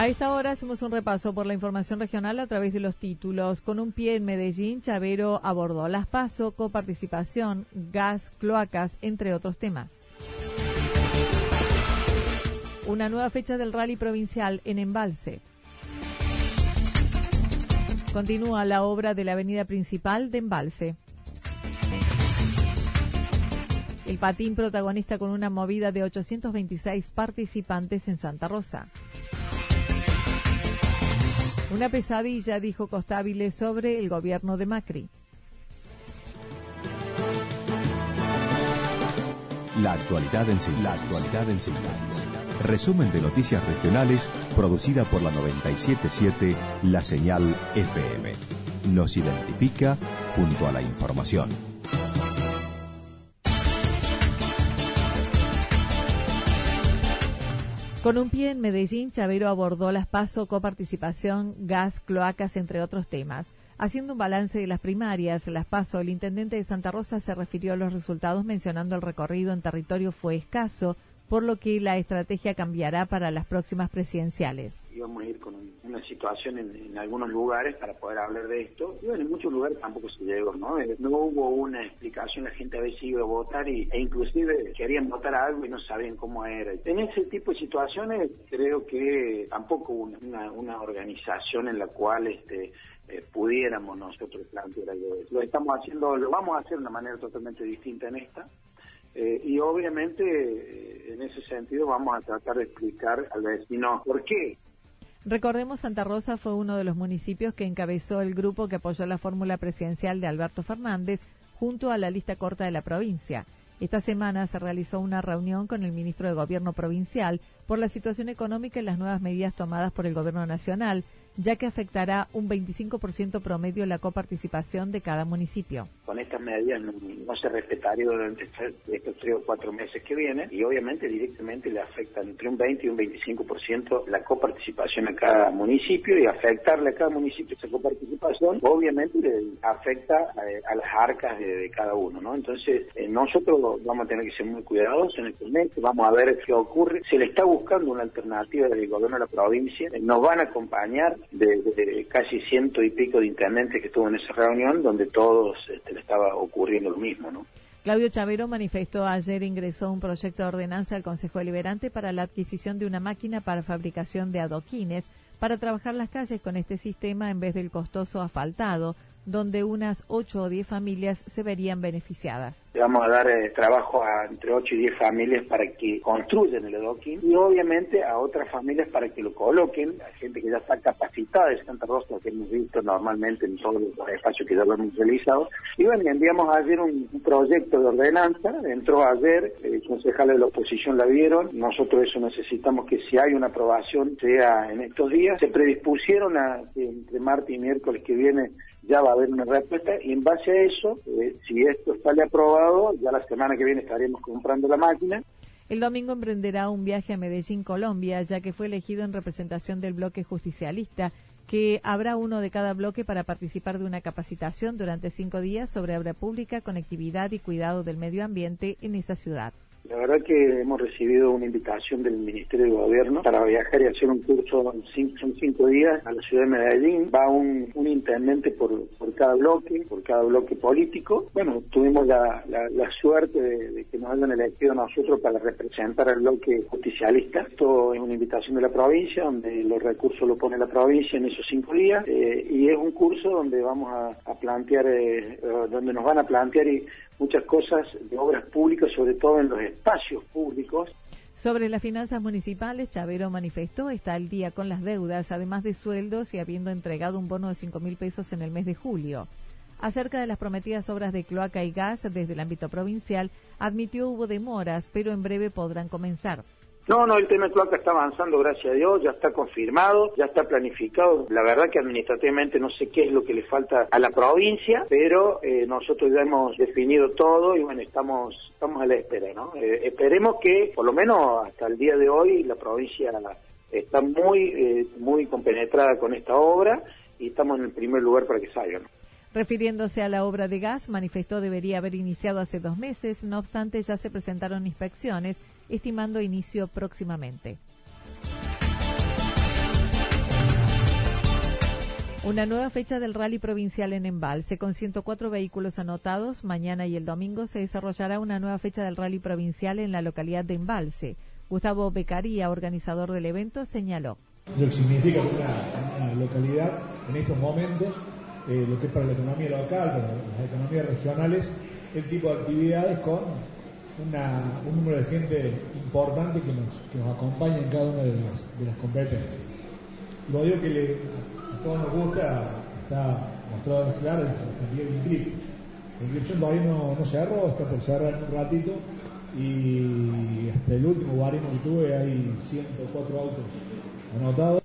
A esta hora hacemos un repaso por la información regional a través de los títulos. Con un pie en Medellín, Chavero abordó las PASO, coparticipación, gas, cloacas, entre otros temas. Una nueva fecha del rally provincial en Embalse. Continúa la obra de la avenida principal de Embalse. El patín protagonista con una movida de 826 participantes en Santa Rosa. Una pesadilla, dijo Costabile, sobre el gobierno de Macri. La actualidad en síntesis. La Resumen de noticias regionales producida por la 977 La Señal FM. Nos identifica junto a la información. Con un pie en Medellín, Chavero abordó las PASO, coparticipación, gas, cloacas, entre otros temas. Haciendo un balance de las primarias, las PASO, el intendente de Santa Rosa se refirió a los resultados mencionando el recorrido en territorio fue escaso, por lo que la estrategia cambiará para las próximas presidenciales. Íbamos a ir con una situación en, algunos lugares para poder hablar de esto. Y bueno, en muchos lugares tampoco se llegó, ¿no? Eh, no hubo una explicación, la gente a veces a votar y, e inclusive querían votar algo y no sabían cómo era. En ese tipo de situaciones creo que tampoco hubo una, organización en la cual este eh, pudiéramos nosotros plantear algo. Lo estamos haciendo, lo vamos a hacer de una manera totalmente distinta en esta. Eh, y obviamente eh, en ese sentido vamos a tratar de explicar al vecino por qué. Recordemos, Santa Rosa fue uno de los municipios que encabezó el grupo que apoyó la fórmula presidencial de Alberto Fernández junto a la lista corta de la provincia. Esta semana se realizó una reunión con el ministro de Gobierno provincial por la situación económica y las nuevas medidas tomadas por el Gobierno nacional, ya que afectará un 25% promedio la coparticipación de cada municipio. Con estas medidas no, se respetaría durante estos tres o cuatro meses que vienen y obviamente directamente le afecta entre un 20 y un 25% la coparticipación a cada municipio y afectarle a cada municipio esa coparticipación obviamente le afecta eh, a, las arcas de, cada uno, ¿no? Entonces eh, nosotros vamos a tener que ser muy cuidadosos en el mes, vamos a ver qué ocurre. Se le está buscando una alternativa del gobierno de la provincia, nos van a acompañar de, casi ciento y pico de intendentes que estuvo en esa reunión, donde todos este, le estaba ocurriendo lo mismo, ¿no? Claudio Chavero manifestó ayer ingresó un proyecto de ordenanza al Consejo Deliberante para la adquisición de una máquina para fabricación de adoquines para trabajar las calles con este sistema en vez del costoso asfaltado, donde unas 8 o 10 familias se verían beneficiadas. Vamos a dar eh, trabajo a entre 8 y 10 familias para que construyan el adoquín y obviamente a otras familias para que lo coloquen, a gente que ya está capacitada de Santa Rosa, que hemos visto normalmente en todos los espacios que ya lo hemos realizado. Y bueno, enviamos ayer un, proyecto de ordenanza, entró ayer, el concejal de la oposición la vieron, nosotros eso necesitamos que si hay una aprobación sea en estos días. Se predispusieron a entre martes y miércoles que viene ya va a haber una respuesta y en base a eso, eh, si esto sale aprobado, ya la semana que viene estaremos comprando la máquina. El domingo emprenderá un viaje a Medellín, Colombia, ya que fue elegido en representación del bloque justicialista, que habrá uno de cada bloque para participar de una capacitación durante cinco días sobre obra pública, conectividad y cuidado del medio ambiente en esa ciudad. La verdad que hemos recibido una invitación del Ministerio de Gobierno para viajar y hacer un curso en cinco, son cinco días a la ciudad de Medellín. Va un, un intendente por, por cada bloque, por cada bloque político. Bueno, tuvimos la, la, suerte de, que nos hayan elegido nosotros para representar al bloque justicialista. Esto es una invitación de la provincia, donde los recursos lo pone la provincia en esos cinco días. Eh, y es un curso donde vamos a, plantear, eh, donde nos van a plantear y muchas cosas de obras públicas, sobre todo en los espacios públicos. Sobre las finanzas municipales, Chavero manifestó está al día con las deudas, además de sueldos y habiendo entregado un bono de 5 mil pesos en el mes de julio. Acerca de las prometidas obras de cloaca y gas desde el ámbito provincial, admitió hubo demoras, pero en breve podrán comenzar. No, no, el tema de cloaca está avanzando, gracias a Dios, ya está confirmado, ya está planificado. La verdad que administrativamente no sé qué es lo que le falta a la provincia, pero eh, nosotros ya hemos definido todo y bueno, estamos, estamos a la espera, ¿no? Eh, esperemos que, por lo menos hasta el día de hoy, la provincia está muy, eh, muy compenetrada con esta obra y estamos en el primer lugar para que salga, ¿no? Refiriéndose a la obra de gas, manifestó debería haber iniciado hace dos meses, no obstante ya se presentaron inspecciones, estimando inicio próximamente. Una nueva fecha del rally provincial en Embalse, con 104 vehículos anotados. Mañana y el domingo se desarrollará una nueva fecha del rally provincial en la localidad de Embalse. Gustavo Becaría, organizador del evento, señaló. Lo que significa una localidad en estos momentos eh, lo que es para la economía local, para las economías regionales, el tipo de actividades con un número de gente importante que nos, que nos acompaña en cada una de las, de las competencias. Lo digo que a todos nos gusta, está mostrado en claro, el inscripto. La inscripción todavía no, no cerró, está por cerrar en un ratito y hasta el último baremo que tuve hay 104 autos anotados.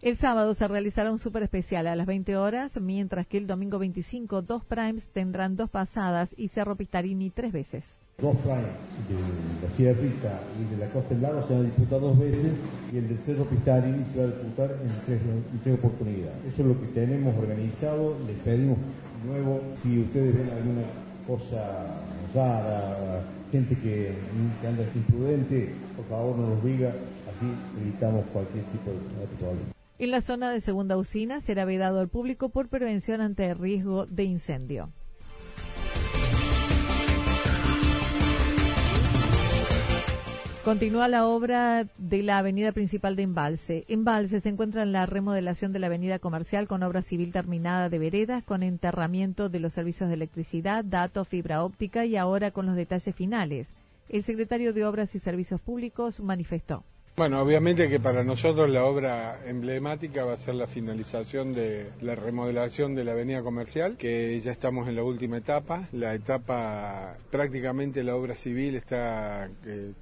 El sábado se realizará un súper especial a las 20 horas, mientras que el domingo 25 dos primes tendrán dos pasadas y Cerro Pistarini tres veces. Dos primes de la Sierrita y de la Costa del Lago se van a disputar dos veces y el del Cerro Pistarini se va a disputar en tres, oportunidades. Eso es lo que tenemos organizado. Les pedimos de nuevo si ustedes ven alguna cosa rara, gente que, anda imprudente, por favor no nos diga, así evitamos cualquier tipo de problema. En la zona de segunda usina será vedado al público por prevención ante el riesgo de incendio. Continúa la obra de la avenida principal de Embalse. Embalse se encuentra en la remodelación de la avenida comercial con obra civil terminada de veredas, con enterramiento de los servicios de electricidad, datos, fibra óptica y ahora con los detalles finales. El secretario de Obras y Servicios Públicos manifestó. Bueno, obviamente que para nosotros la obra emblemática va a ser la finalización de la remodelación de la avenida comercial, que ya estamos en la última etapa. La etapa, prácticamente la obra civil está eh,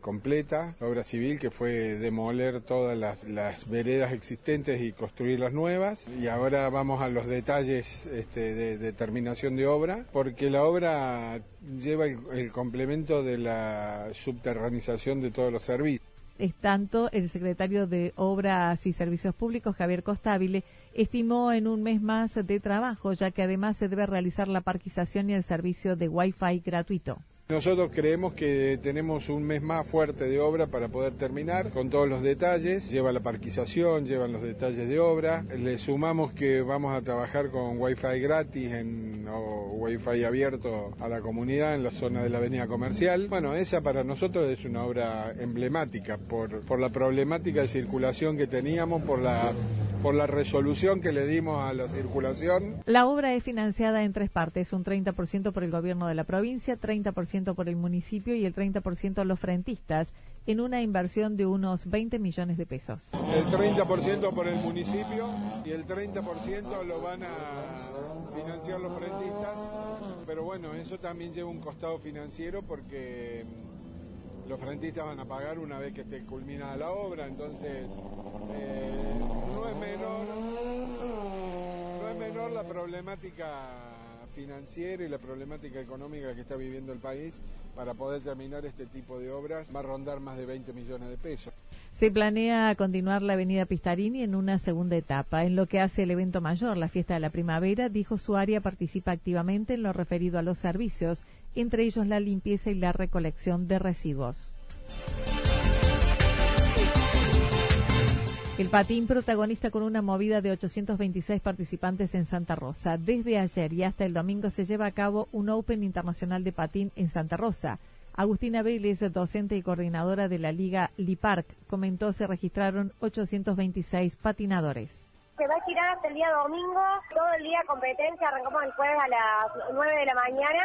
completa, la obra civil que fue demoler todas las, veredas existentes y construir las nuevas. Y ahora vamos a los detalles este, de, terminación de obra, porque la obra lleva el complemento de la subterranización de todos los servicios tanto el secretario de Obras y Servicios Públicos, Javier Costabile, estimó en un mes más de trabajo, ya que además se debe realizar la parquización y el servicio de Wi-Fi gratuito. Nosotros creemos que tenemos un mes más fuerte de obra para poder terminar con todos los detalles. Lleva la parquización, llevan los detalles de obra. Le sumamos que vamos a trabajar con Wi-Fi gratis en, o Wi-Fi abierto a la comunidad en la zona de la avenida comercial. Bueno, esa para nosotros es una obra emblemática por, por la problemática de circulación que teníamos, por la por la resolución que le dimos a la circulación. La obra es financiada en tres partes, un 30% por el gobierno de la provincia, 30% por el municipio y el 30% los frentistas, en una inversión de unos 20 millones de pesos. El 30% por el municipio y el 30% lo van a financiar los frentistas, pero bueno, eso también lleva un costado financiero porque los frentistas van a pagar una vez que esté culminada la obra, entonces eh, no es menor, no es menor la problemática financiera y la problemática económica que está viviendo el país para poder terminar este tipo de obras va a rondar más de 20 millones de pesos. Se planea continuar la avenida Pistarini en una segunda etapa. En lo que hace el evento mayor, la fiesta de la primavera, dijo su área participa activamente en lo referido a los servicios entre ellos la limpieza y la recolección de residuos. El patín protagonista con una movida de 826 participantes en Santa Rosa. Desde ayer y hasta el domingo se lleva a cabo un Open Internacional de Patín en Santa Rosa. Agustina Vélez, docente y coordinadora de la Liga Lipark, comentó se registraron 826 patinadores. Se va a girar hasta el día domingo, todo el día competencia, arrancamos el jueves a las 9 de la mañana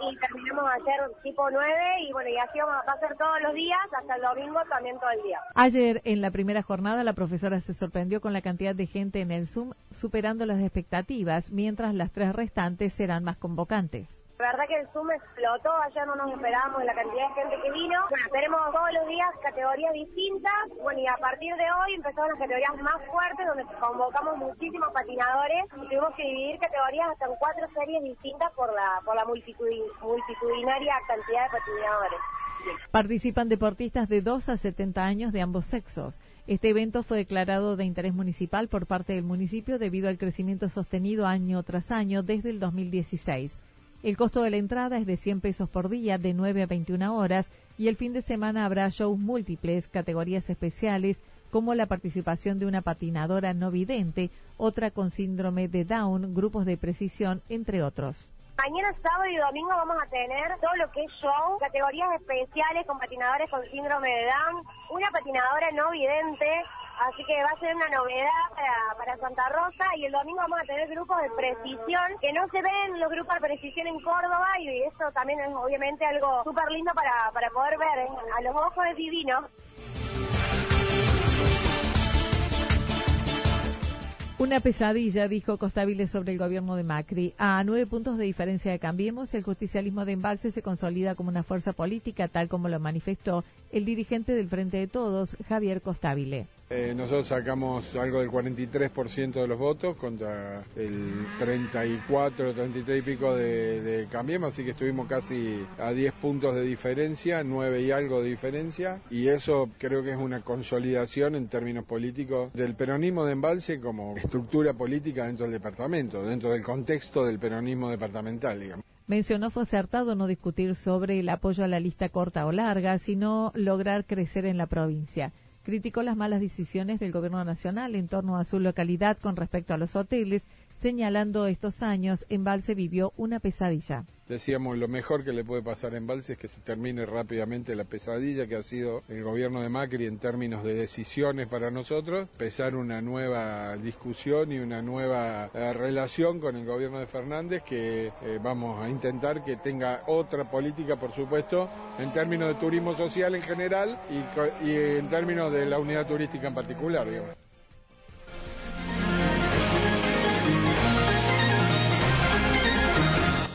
y terminamos a hacer tipo 9 y bueno, y así vamos a hacer todos los días, hasta el domingo también todo el día. Ayer en la primera jornada la profesora se sorprendió con la cantidad de gente en el Zoom, superando las expectativas, mientras las tres restantes serán más convocantes. La verdad que el Zoom explotó, ayer no nos esperábamos la cantidad de gente que vino. Bueno, tenemos todos los días categorías distintas. Bueno, y a partir de hoy empezaron las categorías más fuertes, donde convocamos muchísimos patinadores y tuvimos que dividir categorías hasta en cuatro series distintas por la, por la multitudinaria cantidad de patinadores. Participan deportistas de 2 a 70 años de ambos sexos. Este evento fue declarado de interés municipal por parte del municipio debido al crecimiento sostenido año tras año desde el 2016. El costo de la entrada es de 100 pesos por día, de 9 a 21 horas, y el fin de semana habrá shows múltiples, categorías especiales, como la participación de una patinadora no vidente, otra con síndrome de Down, grupos de precisión, entre otros. Mañana, sábado y domingo vamos a tener todo lo que es show, categorías especiales con patinadores con síndrome de Down, una patinadora no vidente, Así que va a ser una novedad para, Santa Rosa y el domingo vamos a tener grupos de precisión que no se ven los grupos de precisión en Córdoba y eso también es obviamente algo súper lindo para, para poder ver ¿eh? a los ojos de divino. Una pesadilla, dijo Costabile sobre el gobierno de Macri. A nueve puntos de diferencia de Cambiemos, el justicialismo de Embalse se consolida como una fuerza política, tal como lo manifestó el dirigente del Frente de Todos, Javier Costabile. Eh, nosotros sacamos algo del 43% de los votos contra el 34, 33 y pico de, de, Cambiemos, así que estuvimos casi a 10 puntos de diferencia, 9 y algo de diferencia, y eso creo que es una consolidación en términos políticos del peronismo de Embalse como estructura política dentro del departamento, dentro del contexto del peronismo departamental, digamos. Mencionó fue acertado no discutir sobre el apoyo a la lista corta o larga, sino lograr crecer en la provincia criticó las malas decisiones del gobierno nacional en torno a su localidad con respecto a los hoteles, señalando estos años Embalse vivió una pesadilla. Decíamos, lo mejor que le puede pasar a Embalse es que se termine rápidamente la pesadilla que ha sido el gobierno de Macri en términos de decisiones para nosotros, empezar una nueva discusión y una nueva eh, relación con el gobierno de Fernández que eh, vamos a intentar que tenga otra política, por supuesto, en términos de turismo social en general y, y en términos de la unidad turística en particular. Digamos.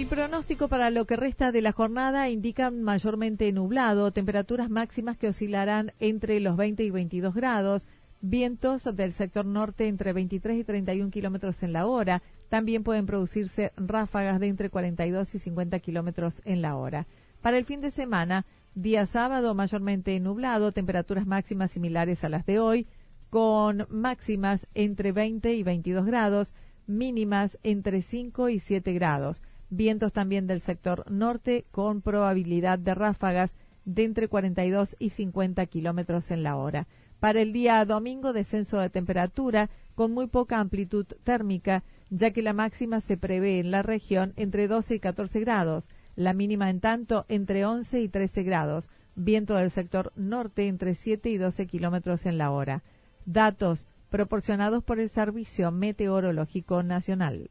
El pronóstico para lo que resta de la jornada indica mayormente nublado, temperaturas máximas que oscilarán entre los 20 y 22 grados, vientos del sector norte entre 23 y 31 kilómetros en la hora. También pueden producirse ráfagas de entre 42 y 50 kilómetros en la hora. Para el fin de semana, día sábado mayormente nublado, temperaturas máximas similares a las de hoy, con máximas entre 20 y 22 grados, mínimas entre 5 y 7 grados. Vientos también del sector norte con probabilidad de ráfagas de entre 42 y 50 kilómetros en la hora. Para el día domingo, descenso de temperatura con muy poca amplitud térmica, ya que la máxima se prevé en la región entre 12 y 14 grados, la mínima en tanto entre 11 y 13 grados, viento del sector norte entre 7 y 12 kilómetros en la hora. Datos proporcionados por el Servicio Meteorológico Nacional.